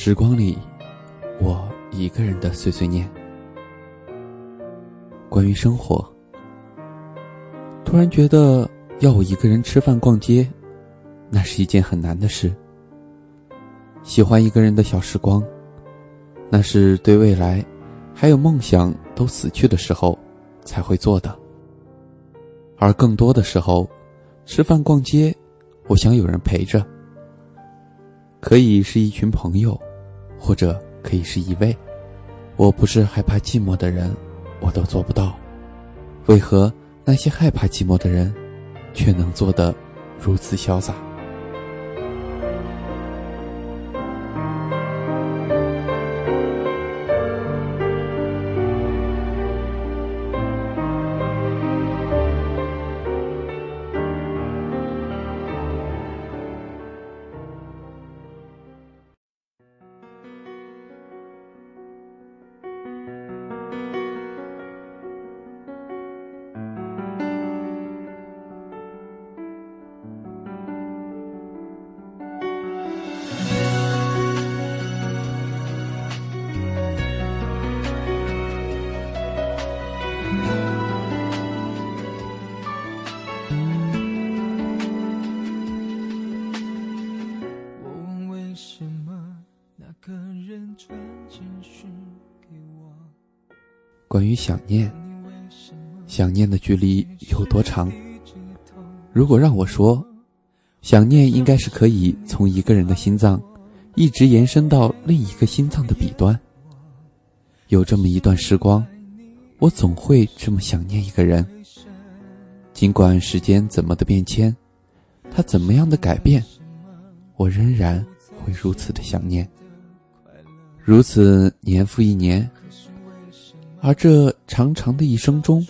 时光里，我一个人的碎碎念。关于生活，突然觉得要我一个人吃饭、逛街，那是一件很难的事。喜欢一个人的小时光，那是对未来还有梦想都死去的时候才会做的。而更多的时候，吃饭、逛街，我想有人陪着。可以是一群朋友，或者可以是一位。我不是害怕寂寞的人，我都做不到。为何那些害怕寂寞的人，却能做得如此潇洒？于想念，想念的距离有多长？如果让我说，想念应该是可以从一个人的心脏，一直延伸到另一个心脏的彼端。有这么一段时光，我总会这么想念一个人。尽管时间怎么的变迁，他怎么样的改变，我仍然会如此的想念。如此年复一年。而这长长的一生中，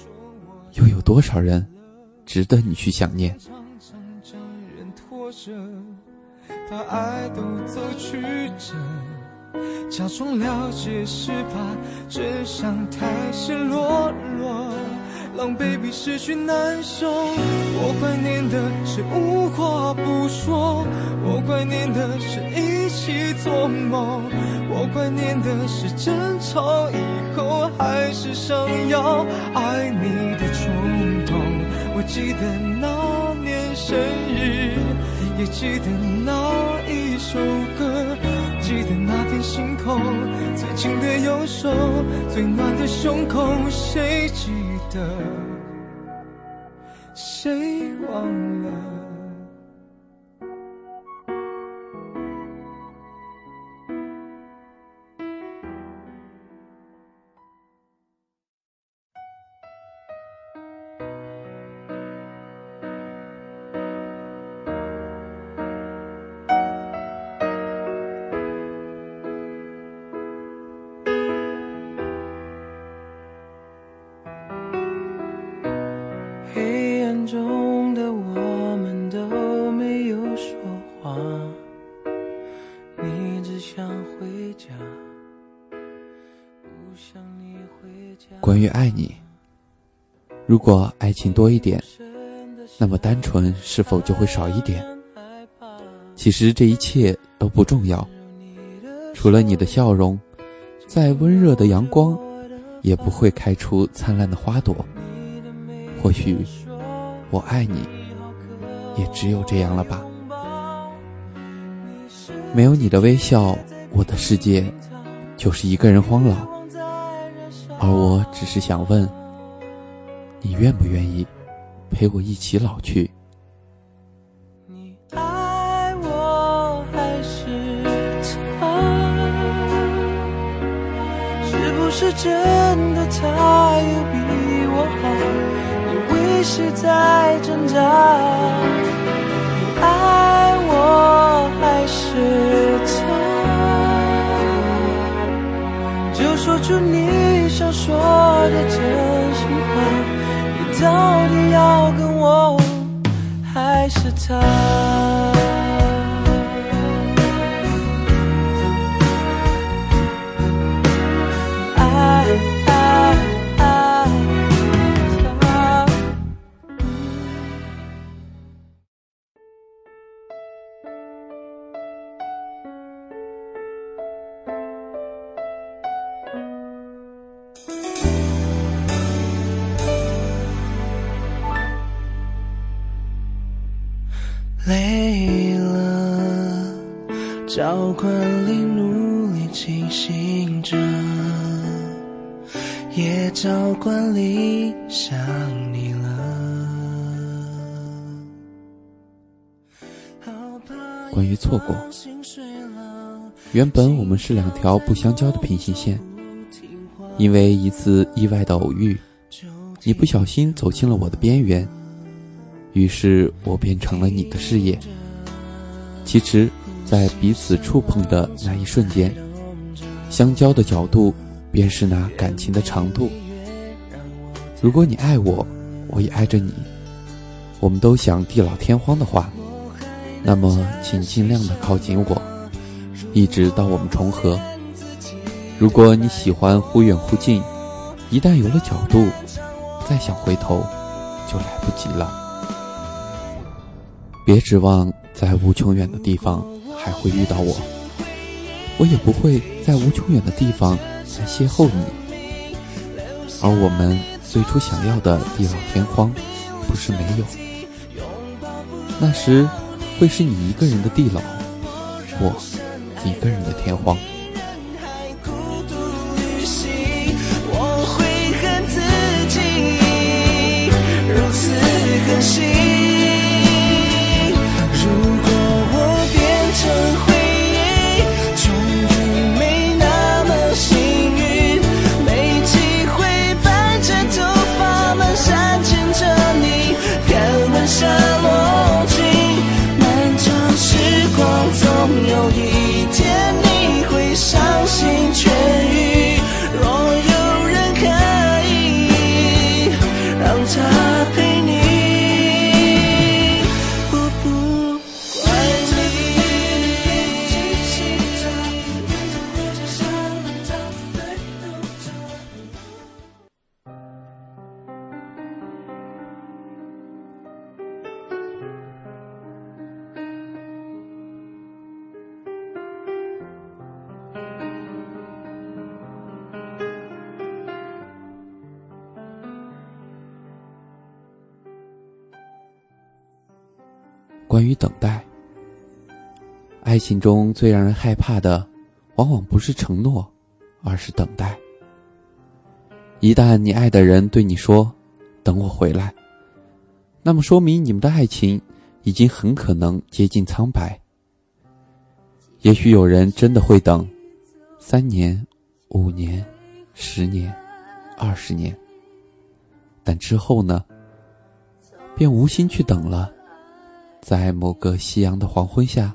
又有多少人值得你去想念？把爱都走曲折，假装了解是怕真相太赤裸裸。狼狈比失去难受，我怀念的是无话不说，我怀念的是一起做梦，我怀念的是争吵以后还是想要爱你的冲动。我记得那年生日，也记得那一首歌，记得那片星空，最紧的右手，最暖的胸口，谁记？的，谁忘了？关于爱你，如果爱情多一点，那么单纯是否就会少一点？其实这一切都不重要，除了你的笑容，再温热的阳光，也不会开出灿烂的花朵。或许，我爱你，也只有这样了吧。没有你的微笑，我的世界就是一个人荒老。而我只是想问，你愿不愿意陪我一起老去？你爱我还是他？是不是真的他有比我好？你为谁在挣扎？你爱我还是他？就说出你。想说的真心话，你到底要跟我还是他？照管里努力清醒着，也照管里想你了。关于错过，原本我们是两条不相交的平行线，因为一次意外的偶遇，你不小心走进了我的边缘。于是我变成了你的视野。其实，在彼此触碰的那一瞬间，相交的角度便是那感情的长度。如果你爱我，我也爱着你，我们都想地老天荒的话，那么请尽量的靠近我，一直到我们重合。如果你喜欢忽远忽近，一旦有了角度，再想回头，就来不及了。别指望在无穷远的地方还会遇到我，我也不会在无穷远的地方来邂逅你。而我们最初想要的地老天荒，不是没有，那时会是你一个人的地老，我一个人的天荒。关于等待，爱情中最让人害怕的，往往不是承诺，而是等待。一旦你爱的人对你说“等我回来”，那么说明你们的爱情已经很可能接近苍白。也许有人真的会等，三年、五年、十年、二十年，但之后呢，便无心去等了。在某个夕阳的黄昏下，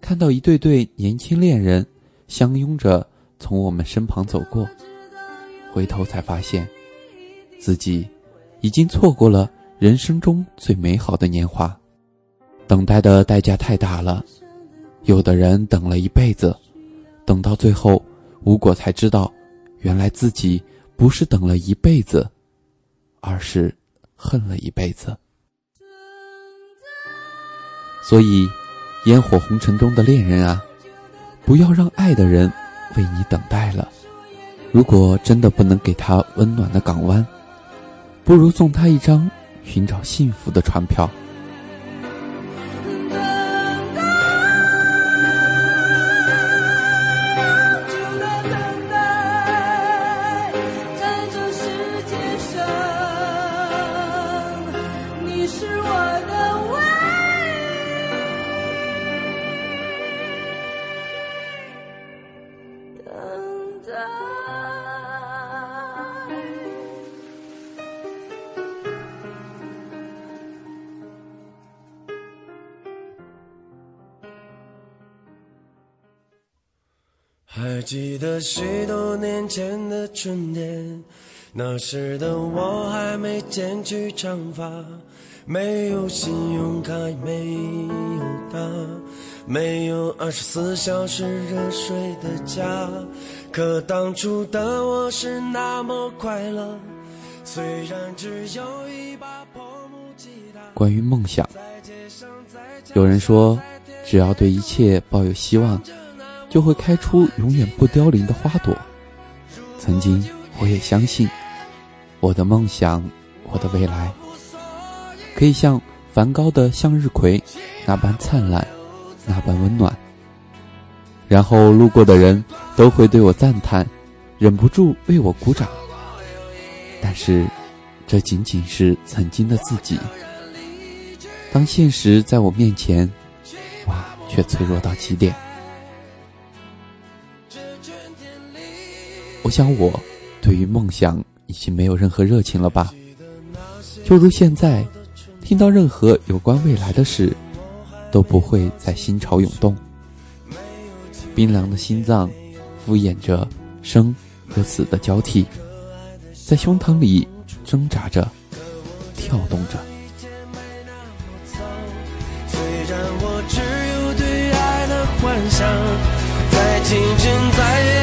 看到一对对年轻恋人相拥着从我们身旁走过，回头才发现，自己已经错过了人生中最美好的年华。等待的代价太大了，有的人等了一辈子，等到最后无果，才知道，原来自己不是等了一辈子，而是恨了一辈子。所以，烟火红尘中的恋人啊，不要让爱的人为你等待了。如果真的不能给他温暖的港湾，不如送他一张寻找幸福的船票。还记得许多年前的春天，那时的我还没剪去长发，没有信用卡，没有他，没有二十四小时热水的家。可当初的我是那么快乐，虽然只有一把破木吉他。关于梦想，有人说，只要对一切抱有希望。就会开出永远不凋零的花朵。曾经，我也相信，我的梦想，我的未来，可以像梵高的向日葵那般灿烂，那般温暖。然后路过的人都会对我赞叹，忍不住为我鼓掌。但是，这仅仅是曾经的自己。当现实在我面前，我却脆弱到极点。我想，我对于梦想已经没有任何热情了吧？就如现在，听到任何有关未来的事，都不会再心潮涌动。冰凉的心脏，敷衍着生和死的交替，在胸膛里挣扎着，跳动着。幻想，在清晨，在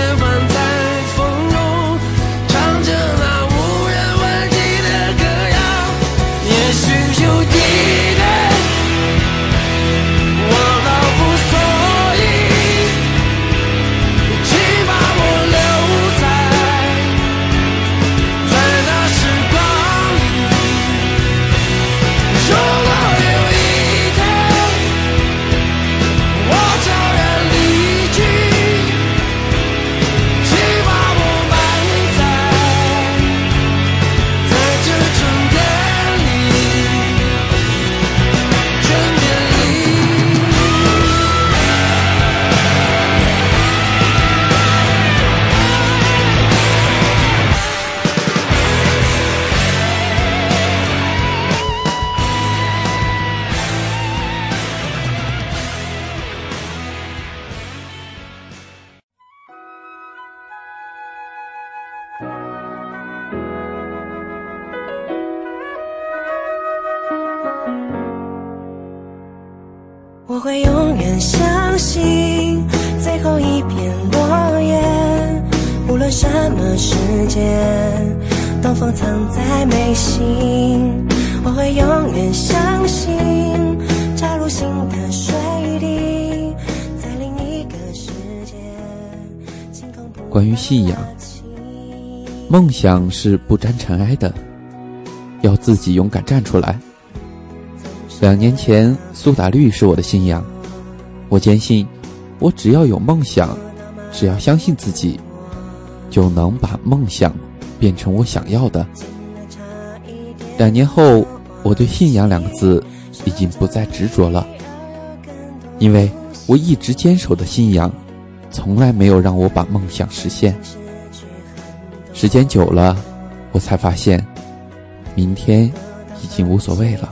会永远相信最后一片落叶，无论什么时间，东风藏在眉心。我会永远相信，扎入心的水滴，在另一个世界，星空布关于信仰，梦想是不沾尘埃的，要自己勇敢站出来。两年前，苏打绿是我的信仰。我坚信，我只要有梦想，只要相信自己，就能把梦想变成我想要的。两年后，我对“信仰”两个字已经不再执着了，因为我一直坚守的信仰，从来没有让我把梦想实现。时间久了，我才发现，明天已经无所谓了。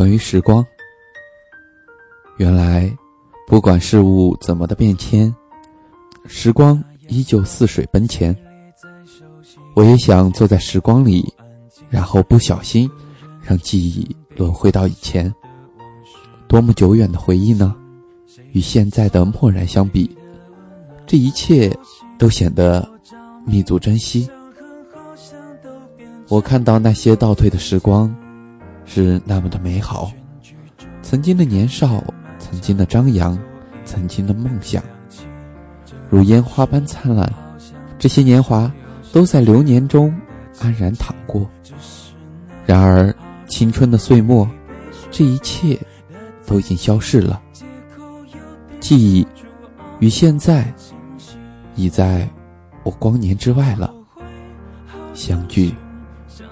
关于时光，原来不管事物怎么的变迁，时光依旧似水奔前。我也想坐在时光里，然后不小心让记忆轮回到以前。多么久远的回忆呢？与现在的漠然相比，这一切都显得弥足珍惜。我看到那些倒退的时光，是那么的美好。曾经的年少，曾经的张扬，曾经的梦想，如烟花般灿烂，这些年华都在流年中安然淌过。然而，青春的岁末，这一切都已经消逝了。记忆与现在，已在我光年之外了。相聚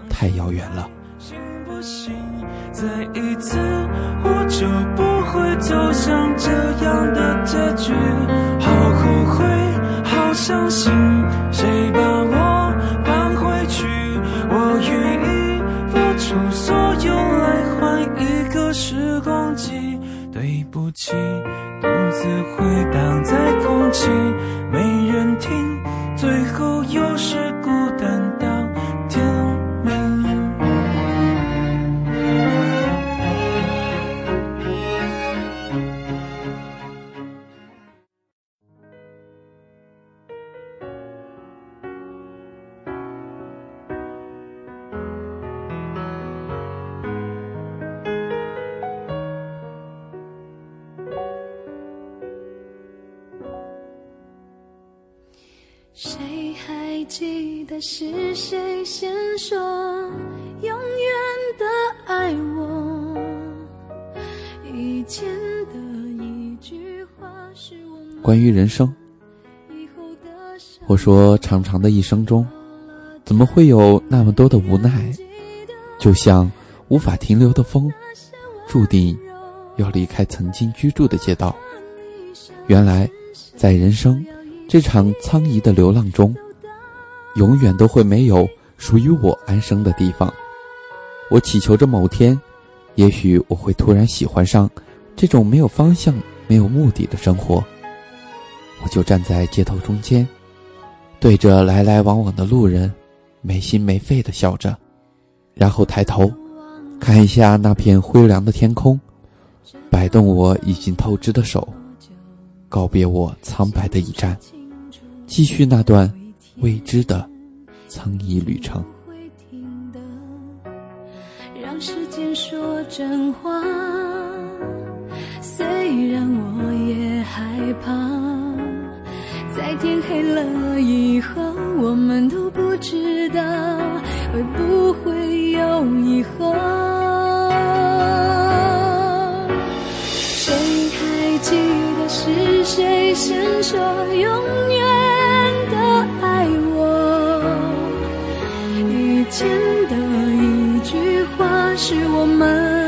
太遥远了。走向这样的结局。好后悔，好伤心，谁把我搬回去？我愿意付出所有来换一个时光机。对不起，独自回荡在空气，没人听，最后又是孤单关于人生，我说，长长的一生中，怎么会有那么多的无奈？就像无法停留的风，注定要离开曾经居住的街道。原来，在人生这场苍夷的流浪中，永远都会没有属于我安生的地方。我祈求着某天，也许我会突然喜欢上这种没有方向、没有目的的生活。我就站在街头中间，对着来来往往的路人，没心没肺的笑着，然后抬头，看一下那片灰凉的天空，摆动我已经透支的手，告别我苍白的一站，继续那段未知的苍夷旅程。让时间说真话。虽然我也害怕，在天黑了以后，我们都不知道会不会有以后。谁还记得是谁先说永远的爱我？以前的一句话是我们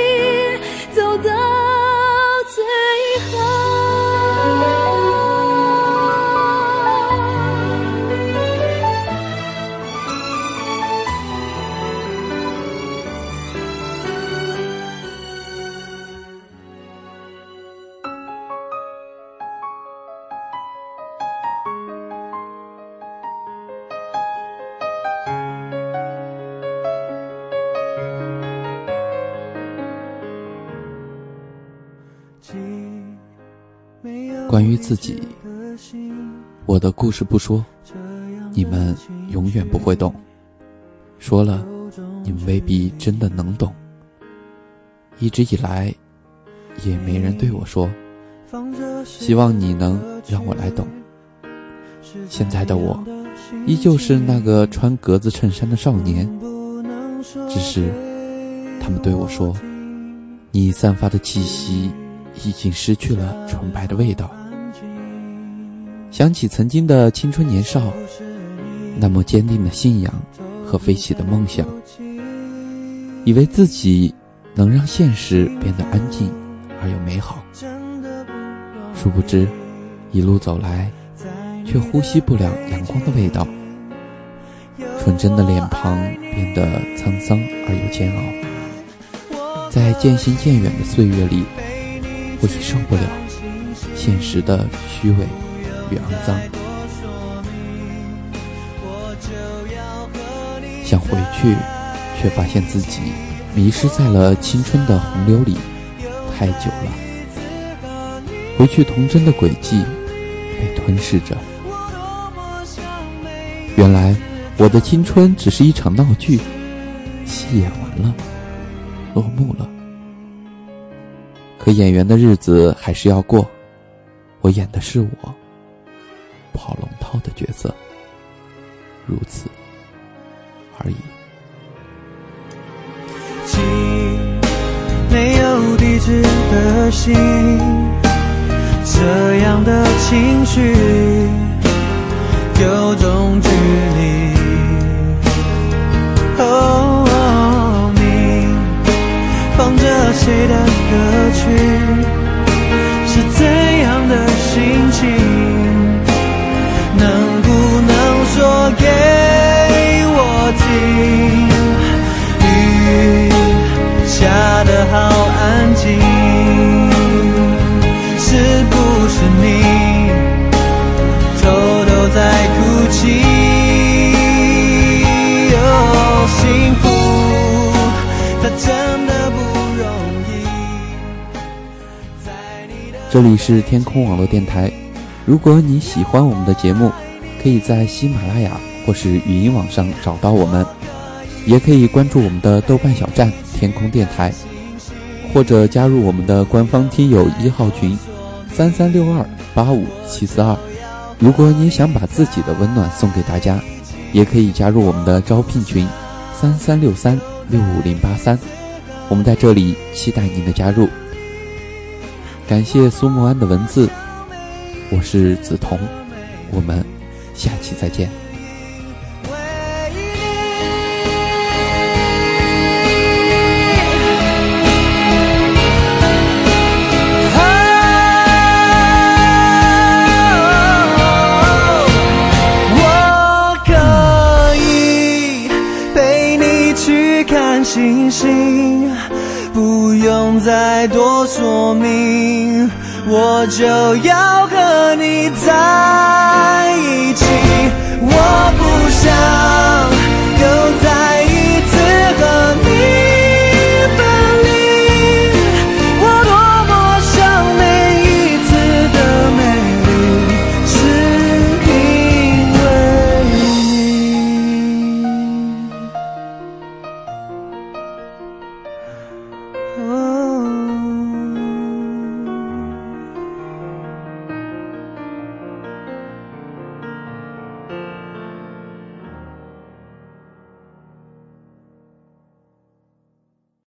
关于自己，我的故事不说，你们永远不会懂；说了，你们未必真的能懂。一直以来，也没人对我说，希望你能让我来懂。现在的我，依旧是那个穿格子衬衫的少年，只是他们对我说，你散发的气息已经失去了纯白的味道。想起曾经的青春年少，那么坚定的信仰和飞起的梦想，以为自己能让现实变得安静而又美好。殊不知，一路走来，却呼吸不了阳光的味道。纯真的脸庞变得沧桑而又煎熬。在渐行渐远的岁月里，我已受不了现实的虚伪与肮脏。想回去，却发现自己迷失在了青春的洪流里太久了。回去童真的轨迹被吞噬着，原来我的青春只是一场闹剧，戏演完了，落幕了。可演员的日子还是要过，我演的是我，跑龙套的角色，如此而已。没有地址的信，这样的情绪有种距离。哦，你放着谁的歌曲？是怎样这里是天空网络电台。如果你喜欢我们的节目，可以在喜马拉雅或是语音网上找到我们，也可以关注我们的豆瓣小站“天空电台”，或者加入我们的官方听友一号群三三六二八五七四二。如果你想把自己的温暖送给大家，也可以加入我们的招聘群三三六三六五零八三。我们在这里期待您的加入。感谢苏木安的文字，我是梓潼，我们下期再见。再多说明，我就要和你在一起。我不想又再一次和你。